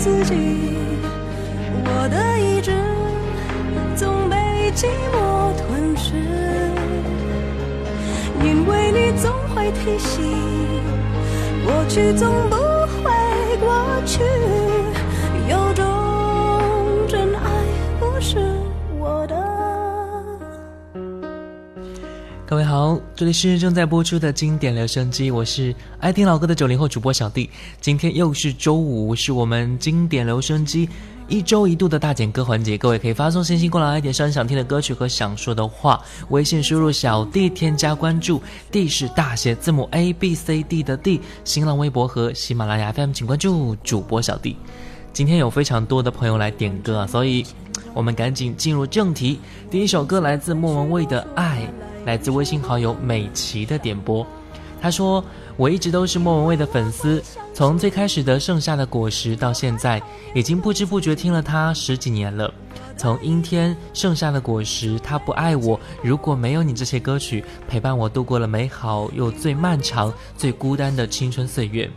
自己。我的意志总被寂寞吞噬，因为你总会提醒，过去总不会过去，有种真爱不是我的。各位好，这里是正在播出的经典留声机，我是爱听老歌的九零后主播小弟。今天又是周五，是我们经典留声机。一周一度的大剪歌环节，各位可以发送信息过来，点上想听的歌曲和想说的话。微信输入小弟添加关注，D 是大写字母 A B C D 的 D。新浪微博和喜马拉雅 FM 请关注主播小弟。今天有非常多的朋友来点歌啊，所以我们赶紧进入正题。第一首歌来自莫文蔚的《爱》，来自微信好友美琪的点播。他说：“我一直都是莫文蔚的粉丝，从最开始的《盛夏的果实》到现在，已经不知不觉听了他十几年了。从《阴天》《盛夏的果实》《他不爱我》《如果没有你》这些歌曲，陪伴我度过了美好又最漫长、最孤单的青春岁月。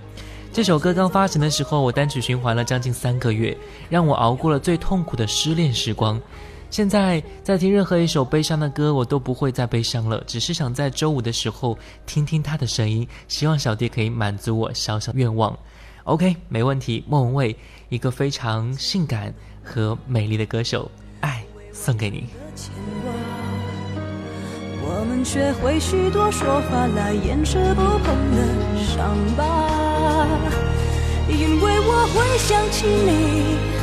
这首歌刚发行的时候，我单曲循环了将近三个月，让我熬过了最痛苦的失恋时光。”现在在听任何一首悲伤的歌，我都不会再悲伤了，只是想在周五的时候听听他的声音，希望小弟可以满足我小小愿望。OK，没问题。莫文蔚，一个非常性感和美丽的歌手，爱送给你。我们学会许多说法来掩饰不碰的伤疤，因为我会想起你。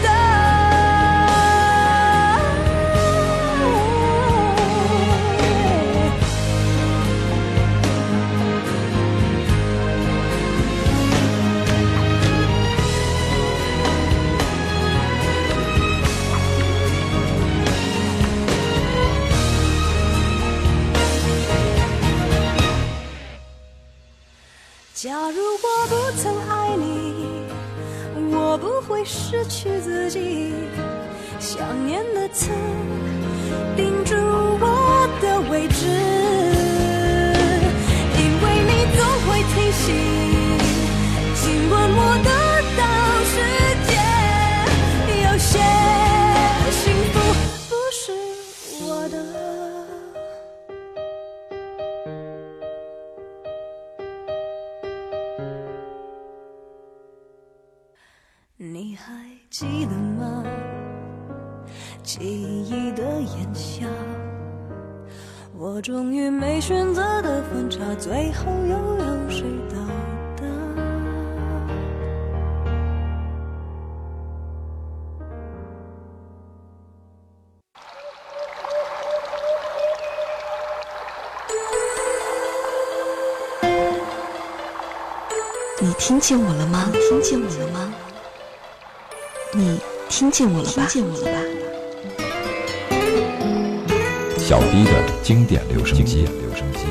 的你听见我了吗？听见我了吗？你听见我了吧？听见我了吧？小迪的经典留声机，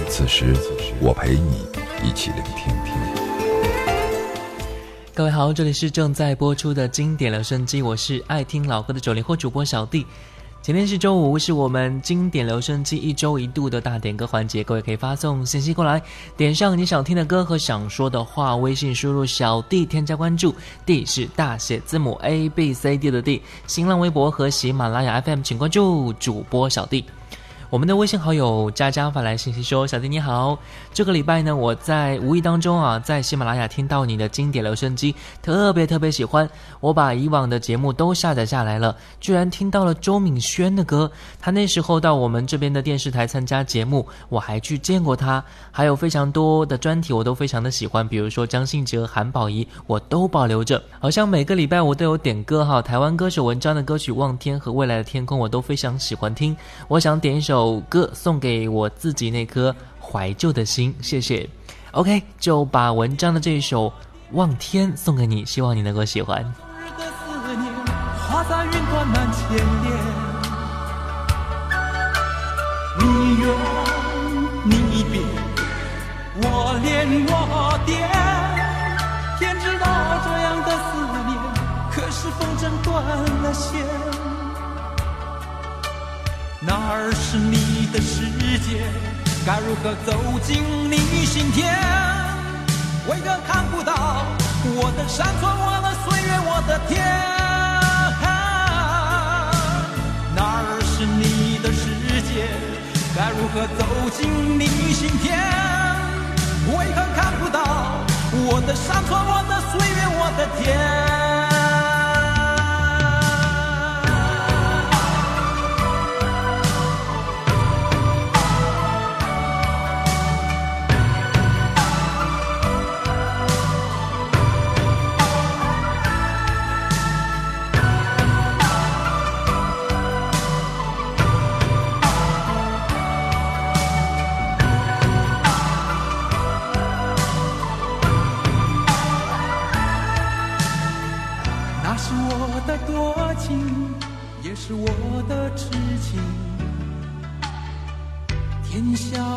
此时我陪你一起聆听。各位好，这里是正在播出的经典留声机，我是爱听老歌的九零后主播小弟。今天是周五，是我们经典留声机一周一度的大点歌环节。各位可以发送信息过来，点上你想听的歌和想说的话，微信输入小弟添加关注，D 是大写字母 A B C D 的 D。新浪微博和喜马拉雅 FM 请关注主播小弟。我们的微信好友佳佳发来信息说：“小弟你好，这个礼拜呢，我在无意当中啊，在喜马拉雅听到你的经典留声机，特别特别喜欢。我把以往的节目都下载下来了，居然听到了周敏轩的歌。他那时候到我们这边的电视台参加节目，我还去见过他。还有非常多的专题我都非常的喜欢，比如说张信哲、韩宝仪，我都保留着。好像每个礼拜我都有点歌哈，台湾歌手文章的歌曲《望天》和《未来的天空》，我都非常喜欢听。我想点一首。”首歌送给我自己那颗怀旧的心，谢谢。OK，就把文章的这一首《望天》送给你，希望你能够喜欢。我恋我惦，天知道这样的思念，可是风筝断了线。哪儿是你的世界？该如何走进你心田？为何看不到我的山川、我的岁月、我的天？哪儿是你的世界？该如何走进你心田？为何看不到我的山川、我的岁月、我的天？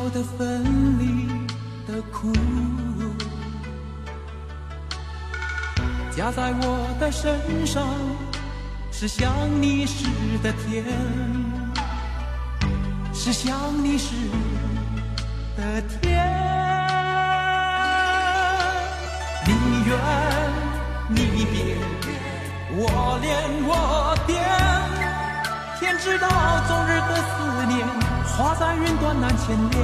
天晓得分离的苦，加在我的身上是想你时的甜，是想你时的甜。你远你别，我恋我惦。天知道，昨日的思念，化在云端难牵连。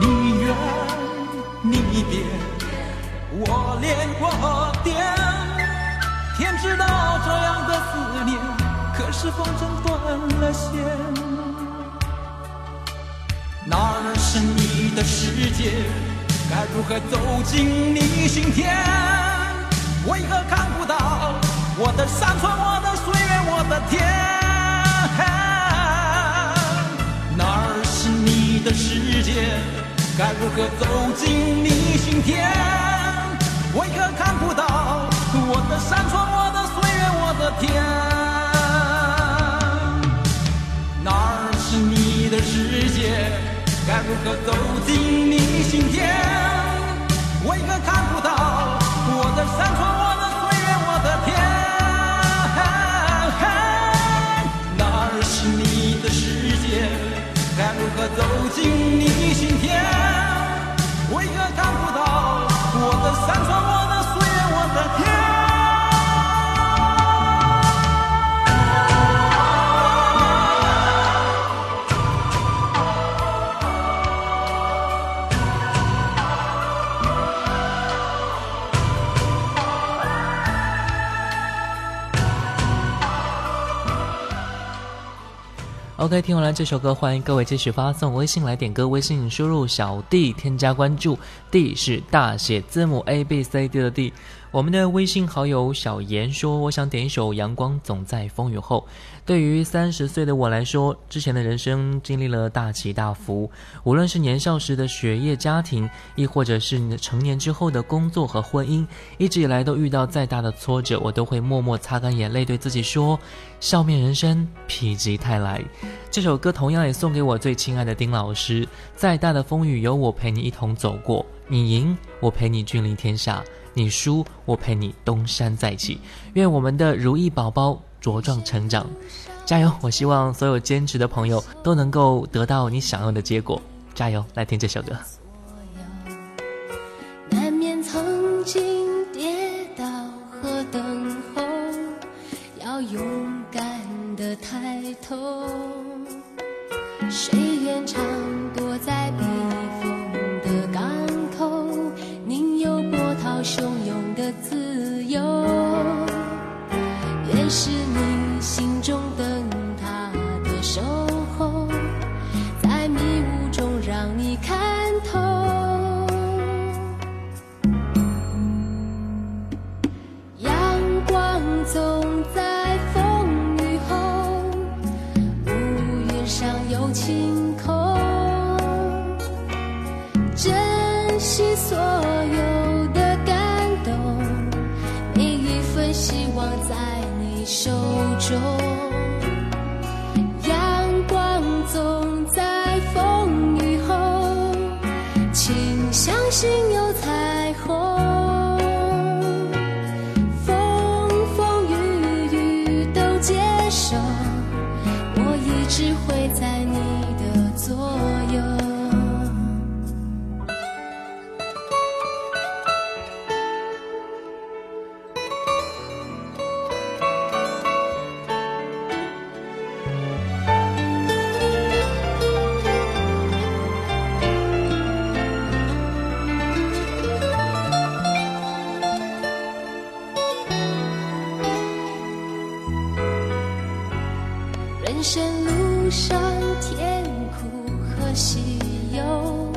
你远你别，我恋我惦。天知道这样的思念，可是风筝断了线。哪儿是你的世界？该如何走进你心田？为何看不到？我的山川，我的岁月，我的天，界？该如何走进你心田？为何看不到我的山川，我的岁月，我的天？哪儿是你的世界？该如何走进你心田？为何看不到我的山川？该如何走进你心田，为何看不到我的山川、？OK，听完了这首歌，欢迎各位继续发送微信来点歌。微信输入小弟添加关注，D 是大写字母 A B C D 的 D。我们的微信好友小严说：“我想点一首《阳光总在风雨后》。对于三十岁的我来说，之前的人生经历了大起大伏，无论是年少时的学业、家庭，亦或者是成年之后的工作和婚姻，一直以来都遇到再大的挫折，我都会默默擦干眼泪，对自己说：笑面人生，否极泰来。这首歌同样也送给我最亲爱的丁老师。再大的风雨，有我陪你一同走过。你赢，我陪你君临天下。”你输我陪你东山再起。愿我们的如意宝宝茁壮成长。加油我希望所有坚持的朋友都能够得到你想要的结果。加油来听这首歌。难免曾经跌倒和等候要勇敢的抬头谁愿人生路上甜苦和喜忧。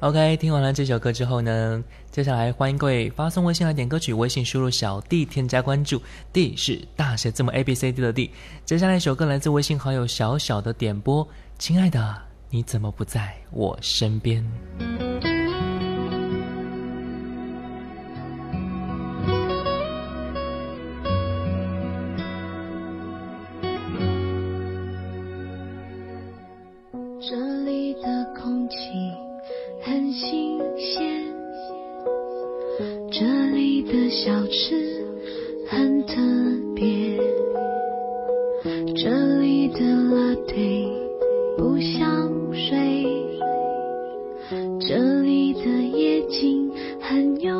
ok 听完了这首歌之后呢接下来欢迎各位发送微信来点歌曲微信输入小 d 添加关注 d 是大写字母 abcd 的 d 接下来一首歌来自微信好友小小的点播亲爱的你怎么不在我身边？这里的小吃很特别，这里的拉菲不像水，这里的夜景很有。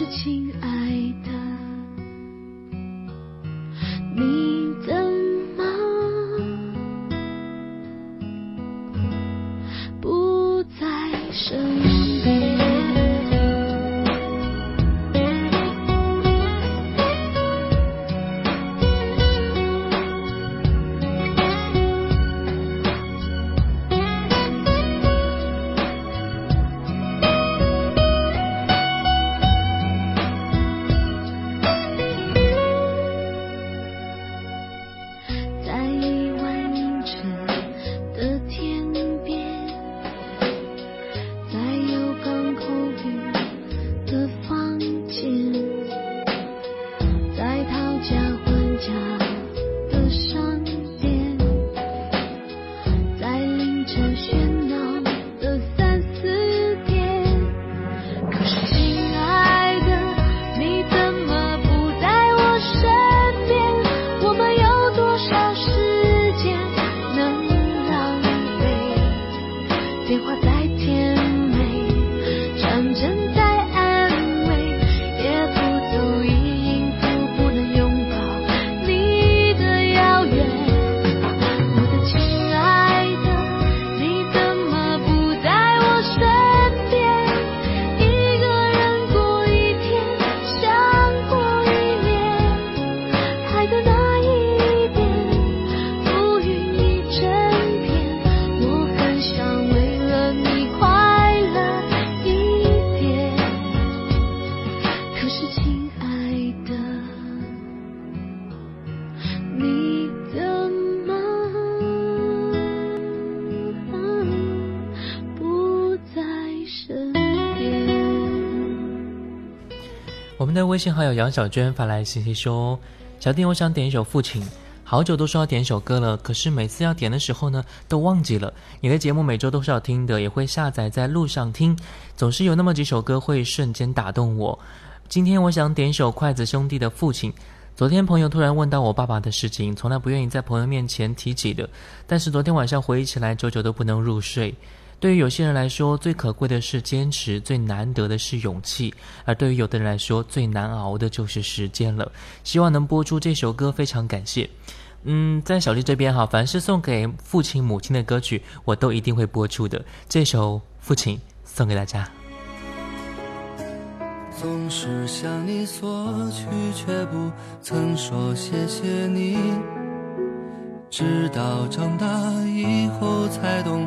可是微信好友杨小娟发来信息说：“小弟，我想点一首《父亲》，好久都说要点一首歌了，可是每次要点的时候呢，都忘记了。你的节目每周都是要听的，也会下载在路上听，总是有那么几首歌会瞬间打动我。今天我想点一首筷子兄弟的《父亲》。昨天朋友突然问到我爸爸的事情，从来不愿意在朋友面前提起的，但是昨天晚上回忆起来，久久都不能入睡。”对于有些人来说，最可贵的是坚持，最难得的是勇气；而对于有的人来说，最难熬的就是时间了。希望能播出这首歌，非常感谢。嗯，在小丽这边哈，凡是送给父亲、母亲的歌曲，我都一定会播出的。这首《父亲》送给大家。总是向你索取，却不曾说谢谢你。直到长大以后才懂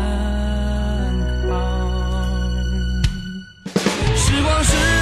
时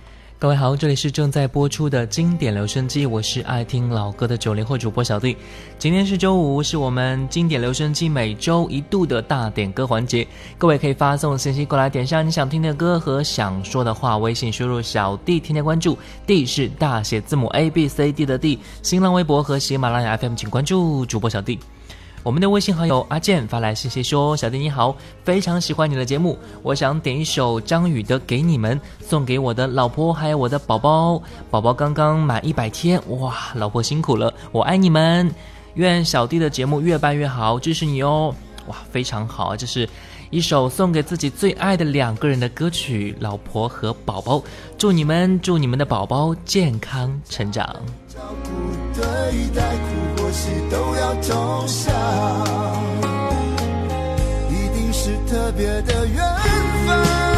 各位好，这里是正在播出的经典留声机，我是爱听老歌的九零后主播小弟。今天是周五，是我们经典留声机每周一度的大点歌环节。各位可以发送信息过来，点上你想听的歌和想说的话，微信输入小弟添加关注，D 是大写字母 A B C D 的 D。新浪微博和喜马拉雅 FM 请关注主播小弟。我们的微信好友阿健发来信息说：“小弟你好，非常喜欢你的节目，我想点一首张宇的《给你们》，送给我的老婆还有我的宝宝。宝宝刚刚满一百天，哇，老婆辛苦了，我爱你们。愿小弟的节目越办越好，支持你哦。哇，非常好，这是一首送给自己最爱的两个人的歌曲，老婆和宝宝。祝你们，祝你们的宝宝健康成长。”，苦或喜都要投降，一定是特别的缘分，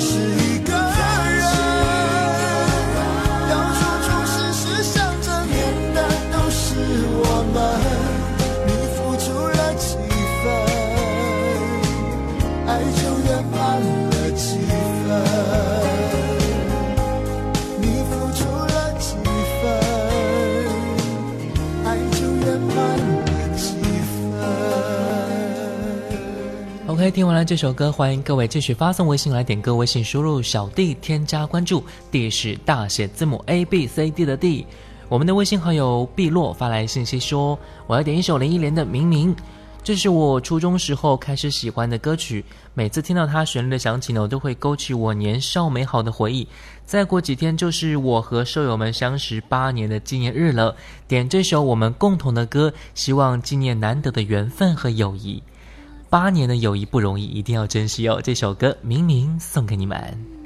是听完了这首歌，欢迎各位继续发送微信来点歌，微信输入小弟添加关注，D 是大写字母 A B C D 的 D。我们的微信好友碧落发来信息说：“我要点一首林忆莲的《明明》，这是我初中时候开始喜欢的歌曲，每次听到它旋律的响起呢，我都会勾起我年少美好的回忆。再过几天就是我和舍友们相识八年的纪念日了，点这首我们共同的歌，希望纪念难得的缘分和友谊。”八年的友谊不容易，一定要珍惜哦！这首歌明明送给你们。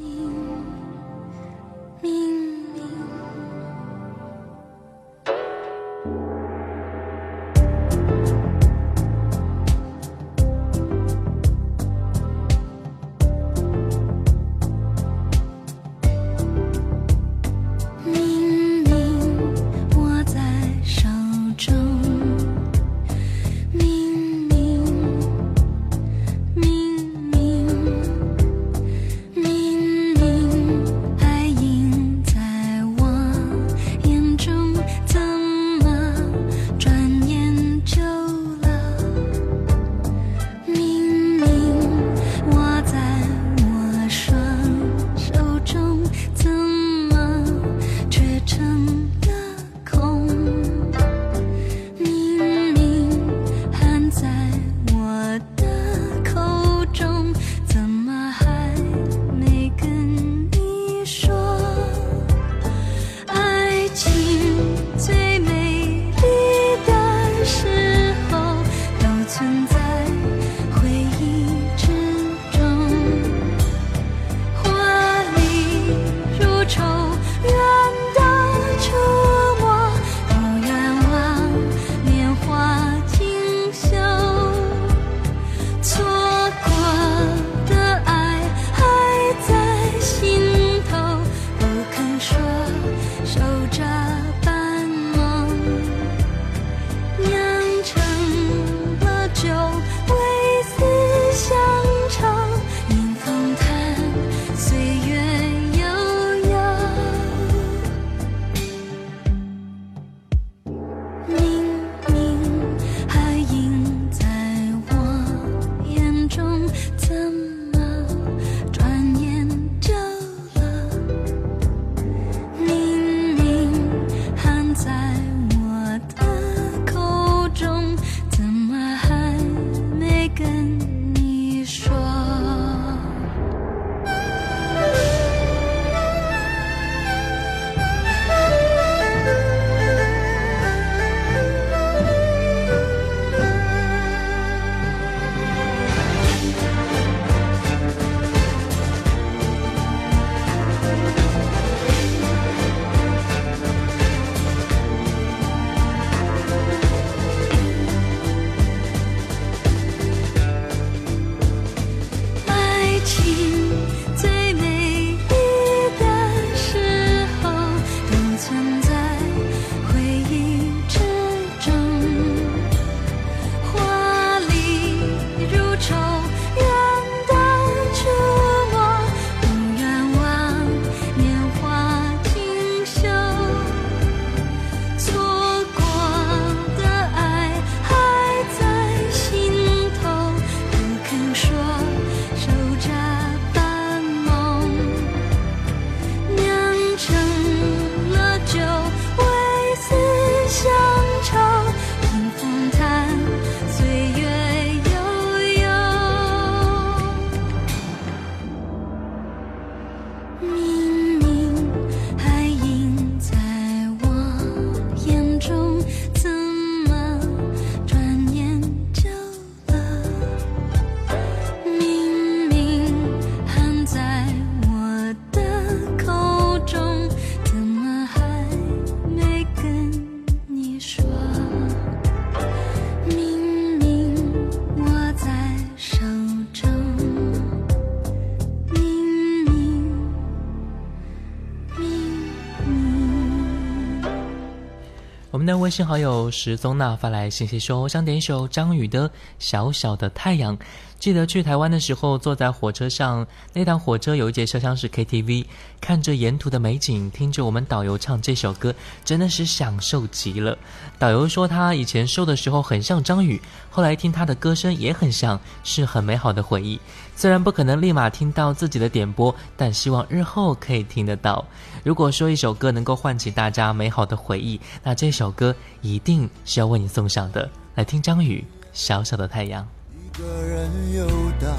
信好友石宗娜发来信息说：“想点一首张宇的《小小的太阳》。记得去台湾的时候，坐在火车上，那趟火车有一节车厢是 KTV，看着沿途的美景，听着我们导游唱这首歌，真的是享受极了。导游说他以前瘦的时候很像张宇，后来听他的歌声也很像，是很美好的回忆。虽然不可能立马听到自己的点播，但希望日后可以听得到。如果说一首歌能够唤起大家美好的回忆，那这首歌一定是要为你送上的。来听张宇《小小的太阳》。一个人游荡，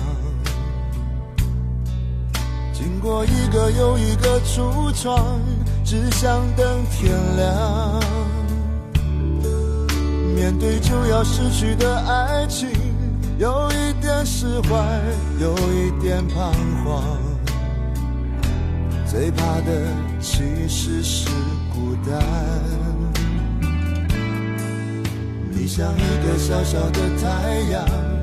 经过一个又一个橱窗，只想等天亮。面对就要失去的爱情，有一点释怀，有一点彷徨。最怕的其实是孤单。你像一个小小的太阳。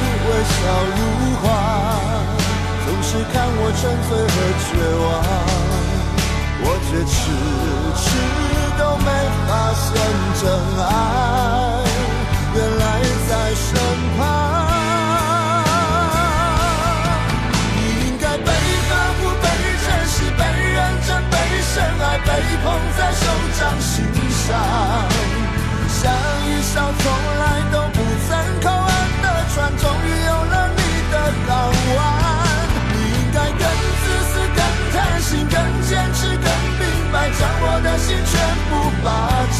微笑如花，总是看我沉醉和绝望，我却迟迟都没发现真爱，原来在手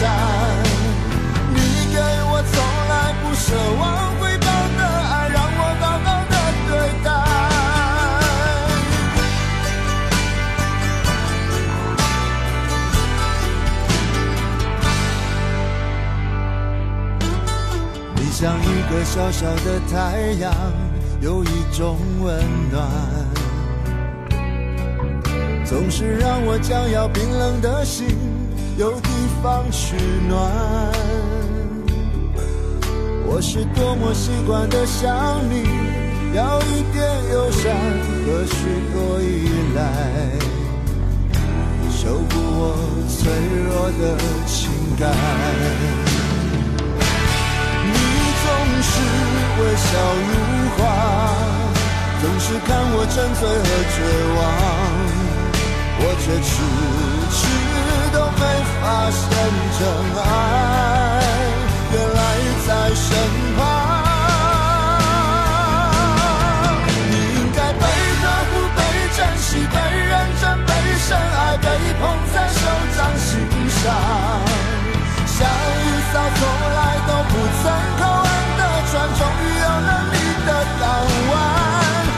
霸占。你给我从来不奢望回报的爱，让我好好的对待。你像一个小小的太阳。有一种温暖，总是让我将要冰冷的心有地方取暖。我是多么习惯的想你，要一点友善和许多依赖，修补我脆弱的情感。你总是。微笑如花，总是看我沉醉和绝望，我却迟迟发现真爱，原来在身旁。你应该被呵护、被珍惜、被认真、被深爱、被捧在手掌心上，像一艘从来都不曾靠岸的船，终于有了你的。港湾，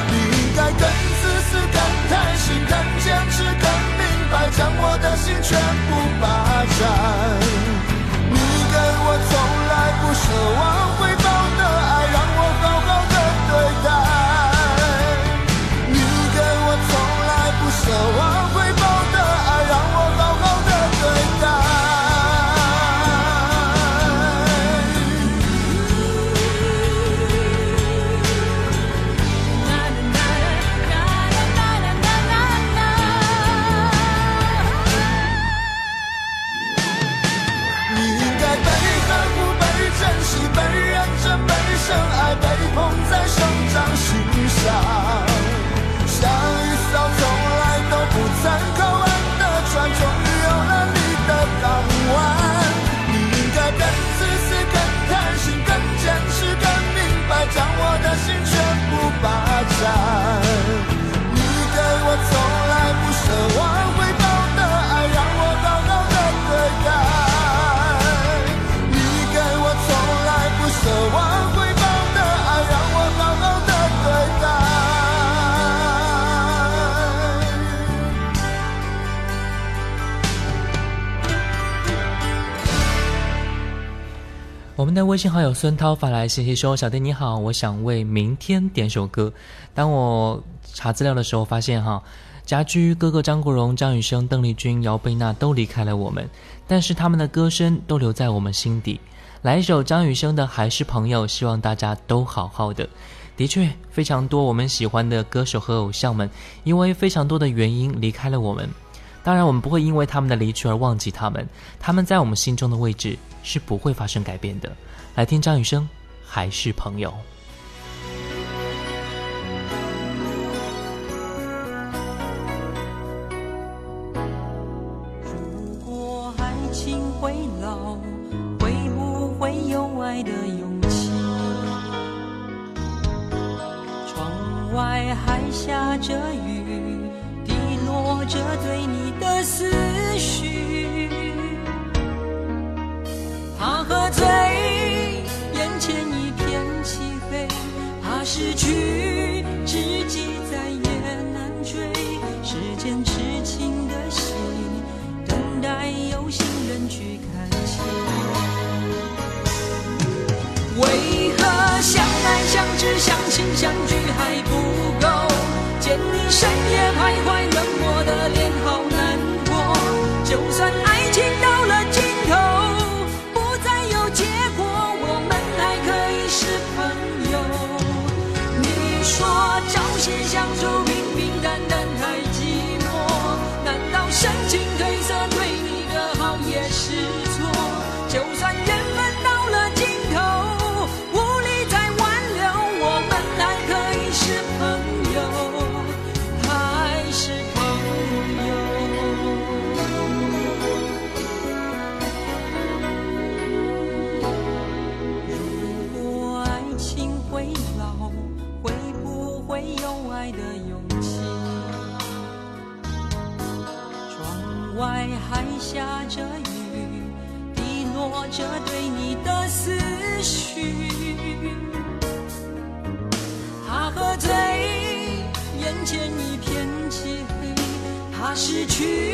你应该更自私、更贪心、更坚持、更明白，将我的心全部。你给我从来不奢望们的微信好友孙涛发来信息说：“小弟你好，我想为明天点首歌。”当我查资料的时候，发现哈，家驹哥哥张国荣、张雨生、邓丽君、姚贝娜都离开了我们，但是他们的歌声都留在我们心底。来一首张雨生的《还是朋友》，希望大家都好好的。的确，非常多我们喜欢的歌手和偶像们，因为非常多的原因离开了我们。当然，我们不会因为他们的离去而忘记他们，他们在我们心中的位置是不会发生改变的。来听张雨生，还是朋友。如果爱情会老，会不会有爱的勇气？窗外还下着雨，滴落着对你的思绪。怕喝醉，眼前一片漆黑，怕失去，知己再也难追。时间痴情的戏，等待有心人去看清。为何相爱相知相亲相聚还不够？见你深夜徘徊，去，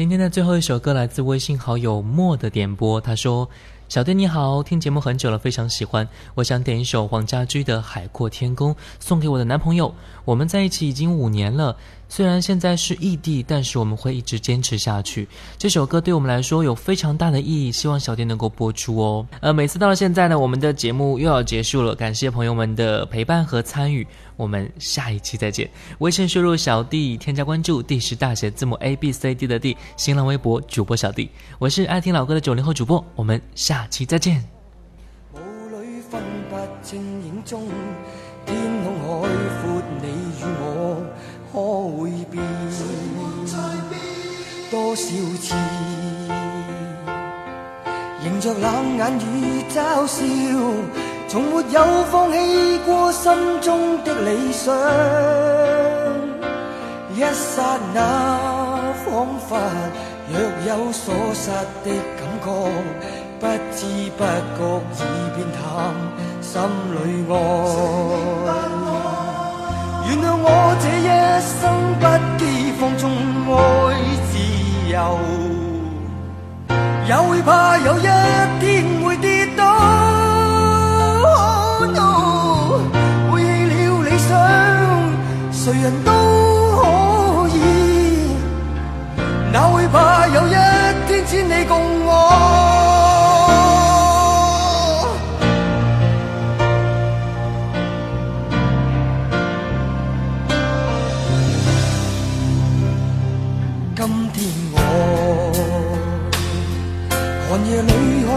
今天的最后一首歌来自微信好友莫的点播，他说：“小弟你好，听节目很久了，非常喜欢，我想点一首黄家驹的《海阔天空》，送给我的男朋友。我们在一起已经五年了，虽然现在是异地，但是我们会一直坚持下去。这首歌对我们来说有非常大的意义，希望小弟能够播出哦。呃，每次到了现在呢，我们的节目又要结束了，感谢朋友们的陪伴和参与，我们下一期再见。微信输入小弟，添加关注，D 是大写字母 A B C D 的 D，新浪微博主播小弟，我是爱听老歌的九零后主播，我们下期再见。霧裏中，天空海阔，你与我可会变？多少次迎着冷眼与嘲笑，从没有放弃过心中的理想。一刹那，仿佛若有所失的感觉，不知不觉已变淡，心里爱。原谅我这一生不羁放纵爱自由，也会怕有一天会跌倒。Oh no，背弃了理想，谁人都可以，哪会怕有一天只你共我？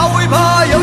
哪会怕有